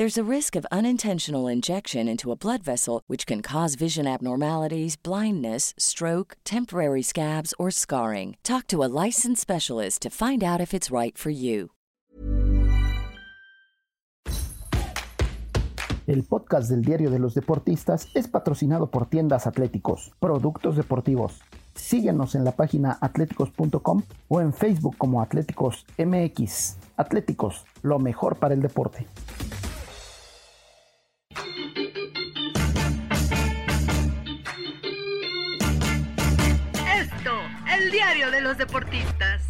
There's a risk of unintentional injection into a blood vessel, which can cause vision abnormalities, blindness, stroke, temporary scabs, or scarring. Talk to a licensed specialist to find out if it's right for you. El podcast del Diario de los Deportistas es patrocinado por Tiendas Atléticos, Productos Deportivos. Síguenos en la página atléticos.com o en Facebook como Atléticos MX. Atléticos, lo mejor para el deporte. Deportistas.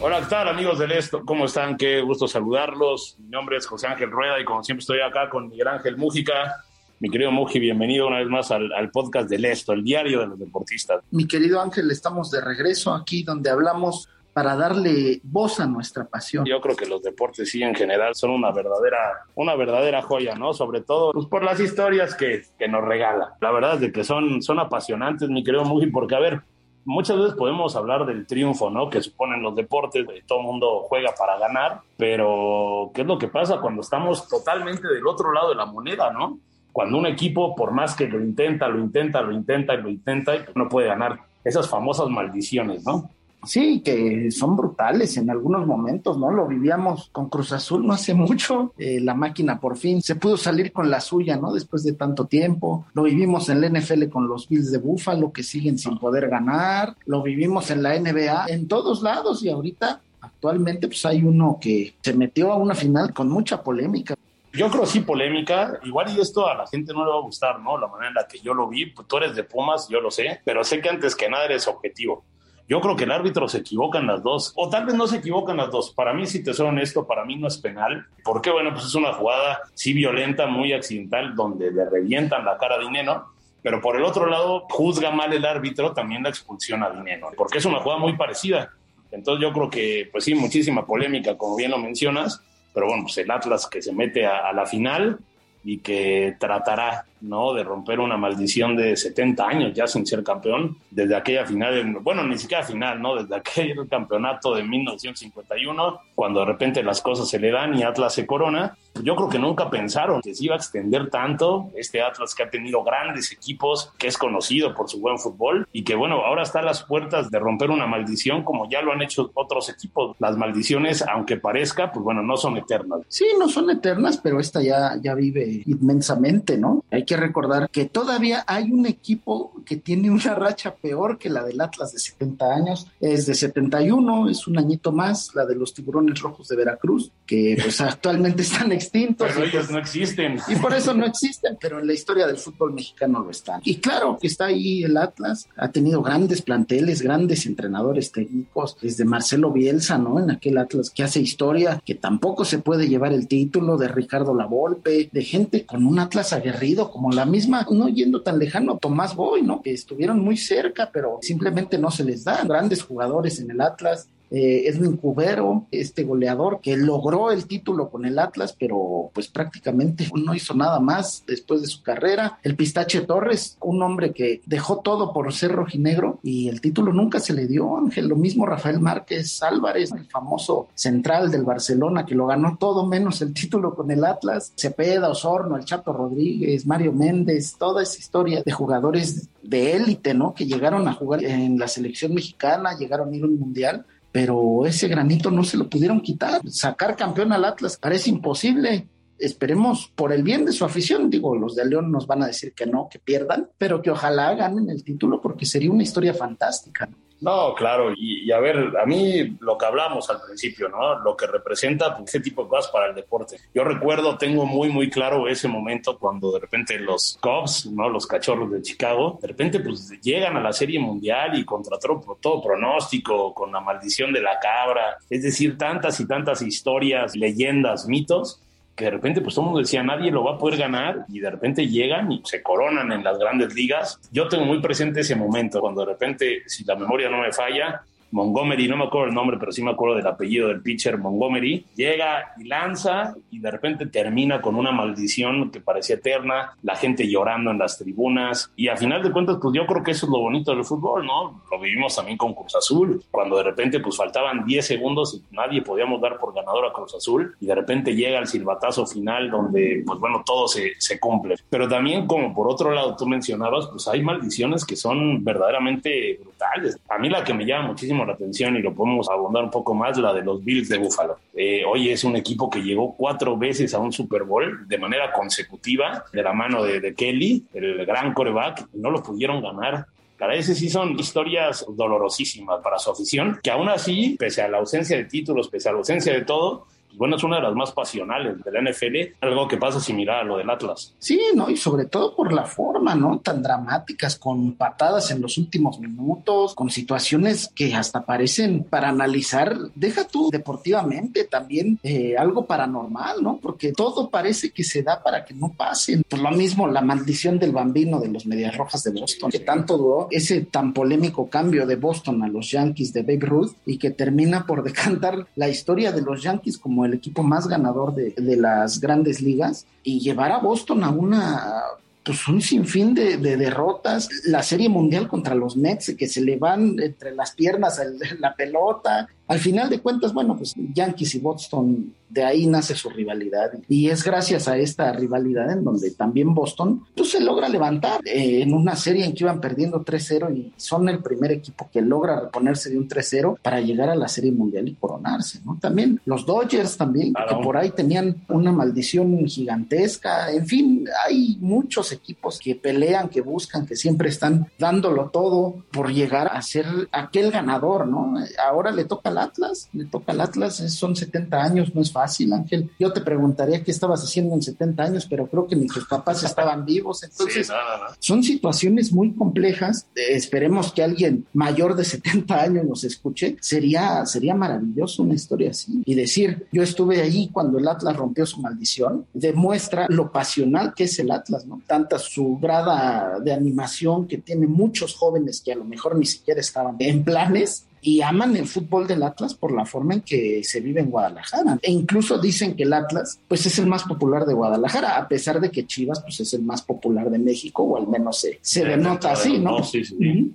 Hola, ¿qué tal amigos del Esto? ¿Cómo están? Qué gusto saludarlos. Mi nombre es José Ángel Rueda y como siempre estoy acá con Miguel Ángel Mújica. Mi querido Muji, bienvenido una vez más al, al podcast del Esto, el diario de los deportistas. Mi querido Ángel, estamos de regreso aquí donde hablamos para darle voz a nuestra pasión. Yo creo que los deportes sí en general son una verdadera, una verdadera joya, ¿no? Sobre todo pues, por las historias que, que nos regala. La verdad es de que son, son apasionantes, mi querido Muji, porque a ver, muchas veces podemos hablar del triunfo, ¿no? Que suponen los deportes, de todo el mundo juega para ganar, pero ¿qué es lo que pasa cuando estamos totalmente del otro lado de la moneda, ¿no? Cuando un equipo, por más que lo intenta, lo intenta, lo intenta y lo intenta, no puede ganar. Esas famosas maldiciones, ¿no? Sí, que son brutales en algunos momentos, ¿no? Lo vivíamos con Cruz Azul no hace mucho. Eh, la máquina por fin se pudo salir con la suya, ¿no? Después de tanto tiempo. Lo vivimos en la NFL con los Bills de Buffalo que siguen sin poder ganar. Lo vivimos en la NBA, en todos lados y ahorita actualmente pues hay uno que se metió a una final con mucha polémica. Yo creo sí polémica, igual y esto a la gente no le va a gustar, ¿no? La manera en la que yo lo vi, pues tú eres de Pumas, yo lo sé, pero sé que antes que nada eres objetivo. Yo creo que el árbitro se equivoca en las dos, o tal vez no se equivocan las dos. Para mí, si te soy honesto, para mí no es penal, porque bueno, pues es una jugada sí violenta, muy accidental, donde le revientan la cara a Dineno, pero por el otro lado, juzga mal el árbitro también la expulsión a Dineno, porque es una jugada muy parecida. Entonces yo creo que, pues sí, muchísima polémica, como bien lo mencionas, pero bueno, pues el Atlas que se mete a, a la final y que tratará ¿no? de romper una maldición de 70 años ya sin ser campeón, desde aquella final, bueno, ni siquiera final, ¿no? desde aquel campeonato de 1951, cuando de repente las cosas se le dan y Atlas se corona. Yo creo que nunca pensaron que se iba a extender tanto este Atlas que ha tenido grandes equipos, que es conocido por su buen fútbol y que bueno, ahora está a las puertas de romper una maldición como ya lo han hecho otros equipos. Las maldiciones, aunque parezca, pues bueno, no son eternas. Sí, no son eternas, pero esta ya, ya vive inmensamente, ¿no? Hay que recordar que todavía hay un equipo que tiene una racha peor que la del Atlas de 70 años, es de 71, es un añito más, la de los tiburones rojos de Veracruz, que pues actualmente están extintos. Pero ellos no existen. Y por eso no existen, pero en la historia del fútbol mexicano lo están. Y claro que está ahí el Atlas, ha tenido grandes planteles, grandes entrenadores técnicos, desde Marcelo Bielsa, ¿no? En aquel Atlas que hace historia, que tampoco se puede llevar el título de Ricardo Lavolpe, de gente con un Atlas aguerrido como la misma, no yendo tan lejano, Tomás Boy, ¿no? Que estuvieron muy cerca, pero simplemente no se les da. Grandes jugadores en el Atlas, eh, Edwin Cubero, este goleador que logró el título con el Atlas, pero pues prácticamente no hizo nada más después de su carrera. El Pistache Torres, un hombre que dejó todo por ser rojinegro y el título nunca se le dio, Ángel. Lo mismo Rafael Márquez Álvarez, el famoso central del Barcelona que lo ganó todo menos el título con el Atlas. Cepeda, Osorno, el Chato Rodríguez, Mario Méndez, toda esa historia de jugadores de élite, ¿no? Que llegaron a jugar en la selección mexicana, llegaron a ir a un mundial pero ese granito no se lo pudieron quitar. Sacar campeón al Atlas parece imposible. esperemos por el bien de su afición, digo, los de León nos van a decir que no, que pierdan, pero que ojalá ganen el título porque sería una historia fantástica. ¿no? No, claro, y, a ver, a mí lo que hablamos al principio, ¿no? Lo que representa pues, ese tipo de cosas para el deporte. Yo recuerdo, tengo muy, muy claro ese momento cuando de repente los Cubs, ¿no? Los cachorros de Chicago, de repente pues llegan a la Serie Mundial y contra todo pronóstico, con la maldición de la cabra, es decir, tantas y tantas historias, leyendas, mitos, que de repente pues todo el mundo decía nadie lo va a poder ganar y de repente llegan y se coronan en las grandes ligas. Yo tengo muy presente ese momento cuando de repente, si la memoria no me falla, Montgomery, no me acuerdo el nombre, pero sí me acuerdo del apellido del pitcher Montgomery, llega y lanza y de repente termina con una maldición que parecía eterna, la gente llorando en las tribunas y a final de cuentas pues yo creo que eso es lo bonito del fútbol, ¿no? Lo vivimos también con Cruz Azul, cuando de repente pues faltaban 10 segundos y nadie podíamos dar por ganador a Cruz Azul y de repente llega el silbatazo final donde pues bueno todo se, se cumple. Pero también como por otro lado tú mencionabas pues hay maldiciones que son verdaderamente brutales. A mí la que me llama muchísimo la atención y lo podemos abundar un poco más, la de los Bills de Buffalo. Eh, hoy es un equipo que llegó cuatro veces a un Super Bowl de manera consecutiva, de la mano de, Kelly, el gran coreback, no lo pudieron ganar. Para ese sí son historias dolorosísimas para su afición, que aún así, pese a la ausencia de títulos, pese a la ausencia de todo, bueno, es una de las más pasionales de la NFL, algo que pasa similar a lo del Atlas. Sí, no, y sobre todo por la forma, ¿no? Tan dramáticas, con patadas en los últimos minutos, con situaciones que hasta parecen para analizar, deja tú deportivamente también eh, algo paranormal, ¿no? Porque todo parece que se da para que no pasen. Por lo mismo, la maldición del bambino de los Medias Rojas de Boston, que tanto duró ese tan polémico cambio de Boston a los Yankees de Babe Ruth y que termina por decantar la historia de los Yankees como el equipo más ganador de, de las grandes ligas y llevar a Boston a una pues un sinfín de, de, derrotas, la serie mundial contra los Mets, que se le van entre las piernas la pelota, al final de cuentas, bueno, pues Yankees y Boston, de ahí nace su rivalidad. Y es gracias a esta rivalidad en donde también Boston pues, se logra levantar eh, en una serie en que iban perdiendo 3-0 y son el primer equipo que logra reponerse de un 3-0 para llegar a la serie mundial y coronarse, ¿no? También los Dodgers también, que por ahí tenían una maldición gigantesca. En fin, hay muchos equipos que pelean, que buscan, que siempre están dándolo todo por llegar a ser aquel ganador, ¿no? Ahora le toca Atlas, le toca al Atlas, son 70 años, no es fácil, Ángel. Yo te preguntaría qué estabas haciendo en 70 años, pero creo que ni tus papás estaban vivos, entonces son situaciones muy complejas. esperemos que alguien mayor de 70 años nos escuche, sería, sería maravilloso una historia así. Y decir, yo estuve ahí cuando el Atlas rompió su maldición, demuestra lo pasional que es el Atlas, ¿no? Tanta su grada de animación que tiene muchos jóvenes que a lo mejor ni siquiera estaban en planes y aman el fútbol del Atlas por la forma en que se vive en Guadalajara. E incluso dicen que el Atlas pues es el más popular de Guadalajara, a pesar de que Chivas pues es el más popular de México, o al menos se, se denota así, ¿no? sí, sí.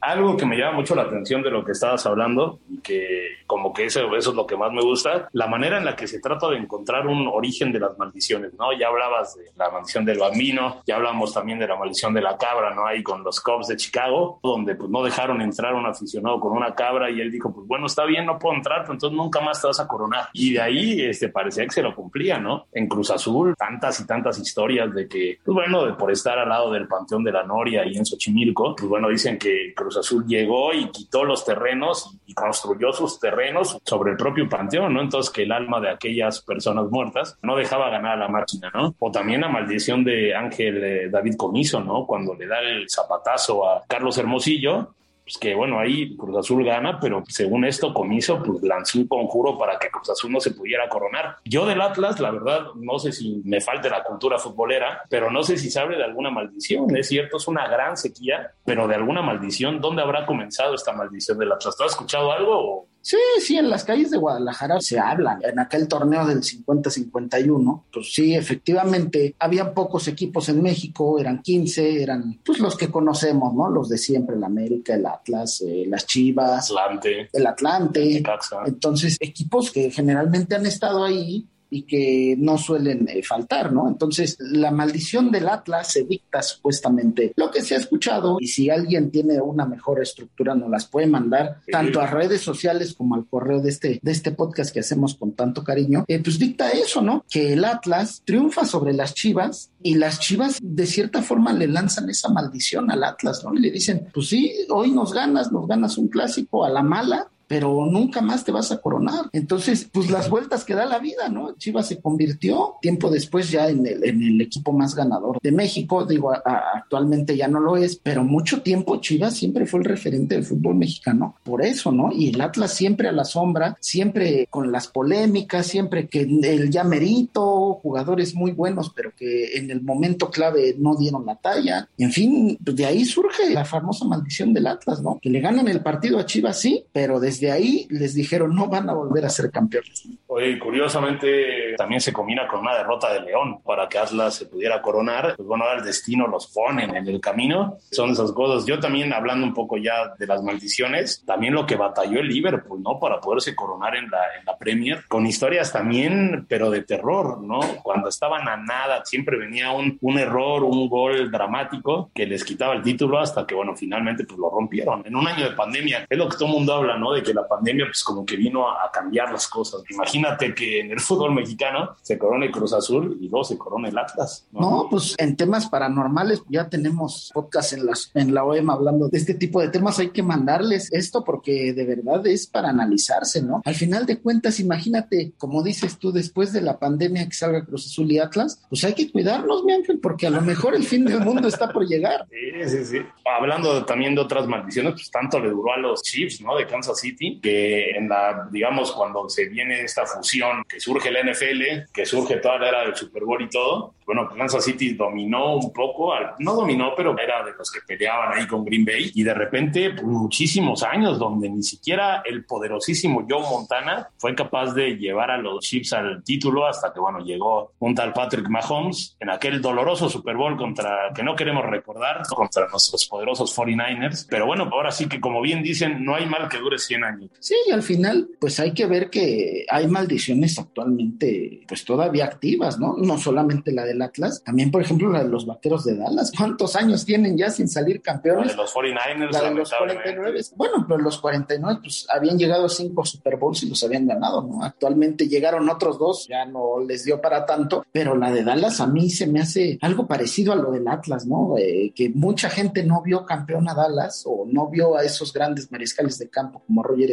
Algo que me llama mucho la atención de lo que estabas hablando y que como que eso, eso es lo que más me gusta, la manera en la que se trata de encontrar un origen de las maldiciones, ¿no? Ya hablabas de la maldición del bambino, ya hablamos también de la maldición de la cabra, ¿no? Ahí con los Cubs de Chicago, donde pues no dejaron entrar un aficionado con una cabra y él dijo, pues bueno, está bien, no puedo entrar, pero entonces nunca más te vas a coronar. Y de ahí este, parecía que se lo cumplía, ¿no? En Cruz Azul, tantas y tantas historias de que, pues bueno, de por estar al lado del Panteón de la Noria y en Xochimilco, pues bueno, dicen que Cruz Azul llegó y quitó los terrenos y construyó sus terrenos sobre el propio panteón, ¿no? Entonces que el alma de aquellas personas muertas no dejaba ganar a la máquina, ¿no? O también la maldición de Ángel eh, David Comiso, ¿no? Cuando le da el zapatazo a Carlos Hermosillo, pues que bueno, ahí Cruz Azul gana, pero según esto Comiso pues lanzó un conjuro para que Cruz Azul no se pudiera coronar. Yo del Atlas, la verdad, no sé si me falte la cultura futbolera, pero no sé si sabe de alguna maldición. Es cierto, es una gran sequía, pero de alguna maldición, ¿dónde habrá comenzado esta maldición del Atlas? ¿Tú has escuchado algo o Sí, sí, en las calles de Guadalajara se hablan. En aquel torneo del 50-51, pues sí, efectivamente, había pocos equipos en México, eran 15, eran pues los que conocemos, ¿no? Los de siempre, el América, el Atlas, eh, las Chivas, Atlante, el Atlante. Entonces, equipos que generalmente han estado ahí y que no suelen eh, faltar, ¿no? Entonces, la maldición del Atlas se dicta supuestamente lo que se ha escuchado y si alguien tiene una mejor estructura nos las puede mandar tanto a redes sociales como al correo de este, de este podcast que hacemos con tanto cariño, eh, pues dicta eso, ¿no? Que el Atlas triunfa sobre las Chivas y las Chivas de cierta forma le lanzan esa maldición al Atlas, ¿no? Y le dicen, pues sí, hoy nos ganas, nos ganas un clásico a la mala, pero nunca más te vas a coronar. Entonces, pues las vueltas que da la vida, ¿no? Chivas se convirtió tiempo después ya en el, en el equipo más ganador de México, digo, actualmente ya no lo es, pero mucho tiempo Chivas siempre fue el referente del fútbol mexicano, por eso, ¿no? Y el Atlas siempre a la sombra, siempre con las polémicas, siempre que el ya merito, jugadores muy buenos, pero que en el momento clave no dieron la talla. En fin, pues de ahí surge la famosa maldición del Atlas, ¿no? Que le ganan el partido a Chivas, sí, pero desde de ahí les dijeron no van a volver a ser campeones. Oye, curiosamente también se combina con una derrota de León para que Atlas se pudiera coronar. Pues bueno, ahora el destino los pone en el camino. Son esas cosas. Yo también, hablando un poco ya de las maldiciones, también lo que batalló el Liverpool, ¿no? Para poderse coronar en la, en la Premier, con historias también, pero de terror, ¿no? Cuando estaban a nada, siempre venía un, un error, un gol dramático que les quitaba el título hasta que, bueno, finalmente pues lo rompieron. En un año de pandemia, es lo que todo el mundo habla, ¿no? De que la pandemia pues como que vino a, cambiar las cosas. Imagínate que en el fútbol mexicano se corona el Cruz Azul y luego se corona el Atlas. ¿no? pues en temas paranormales ya tenemos podcast en, las, en la OEM hablando de este tipo de temas. Hay que mandarles esto porque de verdad es para analizarse, ¿no? Al final de cuentas, imagínate, como dices tú, después de la pandemia que salga Cruz Azul y Atlas, pues hay que cuidarnos, mi ángel, porque a lo mejor el fin del mundo está por llegar. Sí, sí, sí. Hablando también de otras maldiciones, pues tanto le duró a los Chiefs, ¿no? De Kansas City que en la, digamos, cuando se viene esta fusión, que surge la NFL, que surge toda la era del Super Bowl y todo, bueno, Kansas City dominó un poco, no dominó, pero era de los que peleaban ahí con Green Bay, y de repente, pues, muchísimos años donde ni siquiera el poderosísimo Joe Montana fue capaz de llevar a los Chiefs al título hasta que, bueno, llegó un tal Patrick Mahomes en aquel doloroso Super Bowl contra, que no queremos recordar, contra nuestros poderosos 49ers, pero bueno, ahora sí que como bien dicen, no hay mal que dure 100 años. Sí, y al final, pues hay que ver que hay maldiciones actualmente, pues todavía activas, ¿no? No solamente la del Atlas, también, por ejemplo, la de los vaqueros de Dallas. ¿Cuántos años tienen ya sin salir campeones? La de los 49ers, la de los 49. Bueno, pero los 49, pues habían llegado a cinco Super Bowls y los habían ganado, ¿no? Actualmente llegaron otros dos, ya no les dio para tanto, pero la de Dallas a mí se me hace algo parecido a lo del Atlas, ¿no? Eh, que mucha gente no vio campeón a Dallas o no vio a esos grandes mariscales de campo como Roger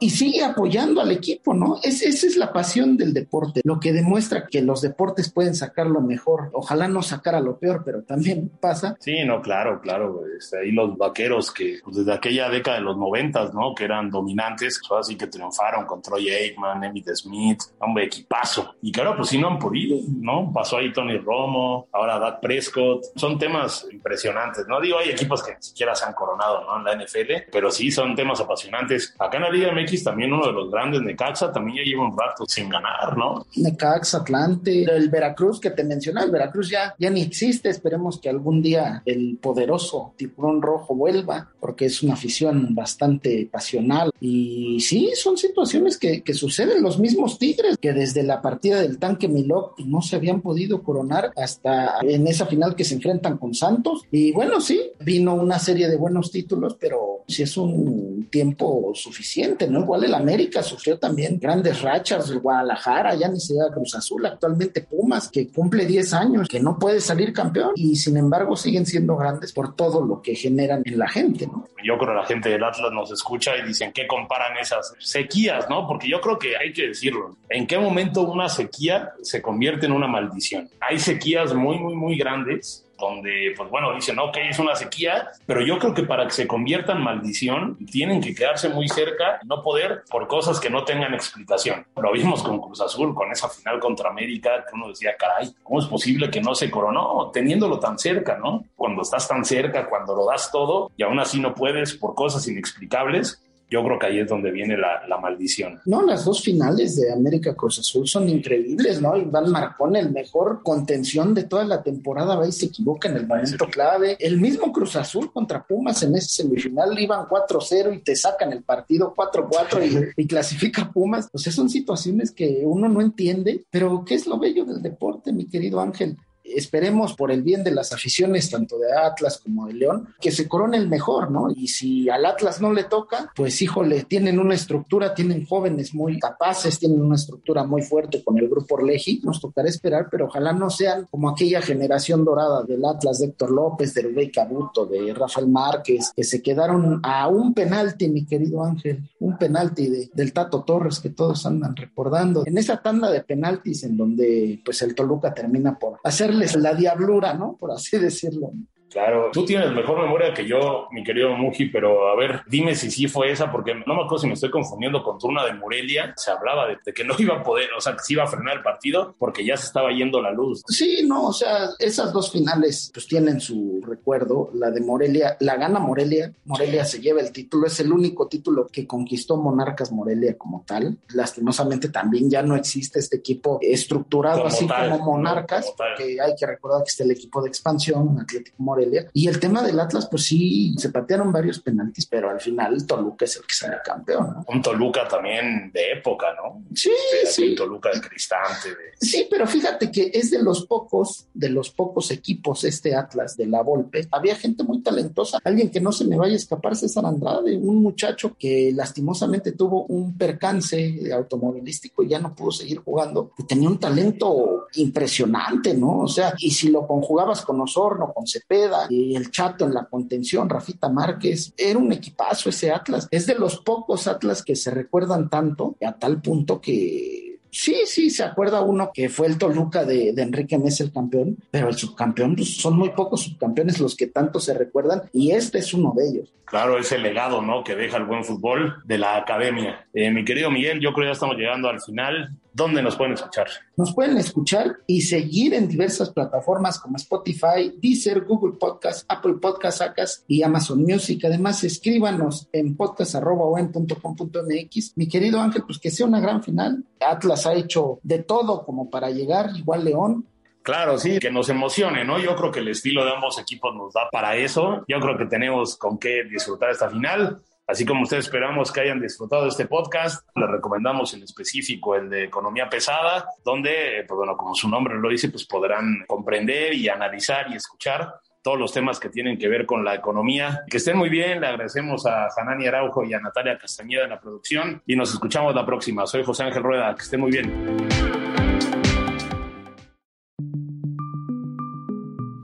y sigue apoyando al equipo, ¿no? esa es la pasión del deporte, lo que demuestra que los deportes pueden sacar lo mejor. Ojalá no sacar lo peor, pero también pasa. Sí, no, claro, claro. Este, ahí los vaqueros que pues, desde aquella década de los noventas, ¿no? Que eran dominantes, pues, así que triunfaron con Troy Aikman, Emmitt Smith, hombre, equipazo. Y ahora pues sí no han podido, ¿no? Pasó ahí Tony Romo, ahora Dak Prescott. Son temas impresionantes, ¿no? Digo, hay equipos que ni siquiera se han coronado, ¿no? En la NFL, pero sí son temas apasionantes. Acá en la Liga MX también uno de los grandes, Necaxa, también ya lleva un rato sin ganar, ¿no? Necaxa, Atlante, el Veracruz que te mencionaba, Veracruz ya, ya ni existe, esperemos que algún día el poderoso tiburón rojo vuelva, porque es una afición bastante pasional. Y sí, son situaciones que, que suceden, los mismos Tigres, que desde la partida del tanque Milok no se habían podido coronar hasta en esa final que se enfrentan con Santos. Y bueno, sí, vino una serie de buenos títulos, pero si es un tiempo suficiente, ¿no? Igual el América sufrió también grandes rachas, el Guadalajara, ya ni se da Cruz Azul, actualmente Pumas, que cumple 10 años, que no puede salir campeón y sin embargo siguen siendo grandes por todo lo que generan en la gente, ¿no? Yo creo que la gente del Atlas nos escucha y dicen que comparan esas sequías, ¿no? Porque yo creo que hay que decirlo. ¿En qué momento una sequía se convierte en una maldición? Hay sequías muy, muy, muy grandes donde, pues bueno, dicen, ok, es una sequía, pero yo creo que para que se convierta en maldición, tienen que quedarse muy cerca, no poder por cosas que no tengan explicación. Lo vimos con Cruz Azul, con esa final contra América, que uno decía, caray, ¿cómo es posible que no se coronó teniéndolo tan cerca, no? Cuando estás tan cerca, cuando lo das todo y aún así no puedes por cosas inexplicables, yo creo que ahí es donde viene la, la maldición. No, las dos finales de América Cruz Azul son increíbles, ¿no? Iván Marcón, el mejor contención de toda la temporada, va y se equivoca en el momento clave. El mismo Cruz Azul contra Pumas en ese semifinal iban 4-0 y te sacan el partido 4-4 y, y clasifica Pumas. O sea, son situaciones que uno no entiende, pero ¿qué es lo bello del deporte, mi querido Ángel? Esperemos por el bien de las aficiones, tanto de Atlas como de León, que se corone el mejor, ¿no? Y si al Atlas no le toca, pues híjole, tienen una estructura, tienen jóvenes muy capaces, tienen una estructura muy fuerte con el grupo Orleji, nos tocará esperar, pero ojalá no sean como aquella generación dorada del Atlas de Héctor López, de Rubén Cabuto, de Rafael Márquez, que se quedaron a un penalti, mi querido Ángel, un penalti de, del Tato Torres que todos andan recordando. En esa tanda de penaltis en donde pues el Toluca termina por hacerle la diablura, ¿no? Por así decirlo. Claro, tú tienes mejor memoria que yo, mi querido Muji, pero a ver, dime si sí fue esa, porque no me acuerdo si me estoy confundiendo con turna de Morelia. Se hablaba de, que no iba a poder, o sea, que se iba a frenar el partido porque ya se estaba yendo la luz. Sí, no, o sea, esas dos finales pues tienen su recuerdo. La de Morelia, la gana Morelia, Morelia se lleva el título, es el único título que conquistó Monarcas Morelia como tal. Lastimosamente también ya no existe este equipo estructurado así como Monarcas, porque hay que recordar que está el equipo de expansión, Atlético Morelia y el tema del Atlas, pues sí, se patearon varios penaltis, pero al final Toluca es el que sale campeón, ¿no? Un Toluca también de época, ¿no? Sí, sí. Un Toluca de cristante. Sí, pero fíjate que es de los pocos, de los pocos equipos este Atlas de la Volpe. Había gente muy talentosa, alguien que no se me vaya a escapar, César Andrade, un muchacho que lastimosamente tuvo un percance automovilístico y ya no pudo seguir jugando. Y tenía un talento impresionante, ¿no? O sea, y si lo conjugabas con Osorno, con Cepeda, y el Chato en la contención, Rafita Márquez. Era un equipazo ese Atlas. Es de los pocos Atlas que se recuerdan tanto, a tal punto que Sí, sí, se acuerda uno que fue el Toluca de, Enrique Mesa el campeón, pero el subcampeón, pues, son muy pocos subcampeones los que tanto se recuerdan y este es uno de ellos. Claro, ese legado, ¿no? Que deja el buen fútbol de la academia. Eh, mi querido Miguel, yo creo que ya estamos llegando al final. ¿Dónde nos pueden escuchar? Nos pueden escuchar y seguir en diversas plataformas como Spotify, Deezer, Google Podcast, Apple Podcast, Acas y Amazon Music. Además, escríbanos en podcast.com.mx. Mi querido Ángel, pues que sea una gran final. Atlas ha hecho de todo como para llegar, igual León. Claro, sí, que nos emocione, ¿no? Yo creo que el estilo de ambos equipos nos da para eso. Yo creo que tenemos con qué disfrutar esta final. Así como ustedes esperamos que hayan disfrutado de este podcast, les recomendamos en específico el de Economía Pesada, donde, pues bueno, como su nombre lo dice, pues podrán comprender y analizar y escuchar todos los temas que tienen que ver con la economía. Que estén muy bien, le agradecemos a Hanani Araujo y a Natalia Castañeda en la producción y nos escuchamos la próxima. Soy José Ángel Rueda, que estén muy bien.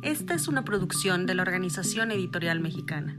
Esta es una producción de la Organización Editorial Mexicana.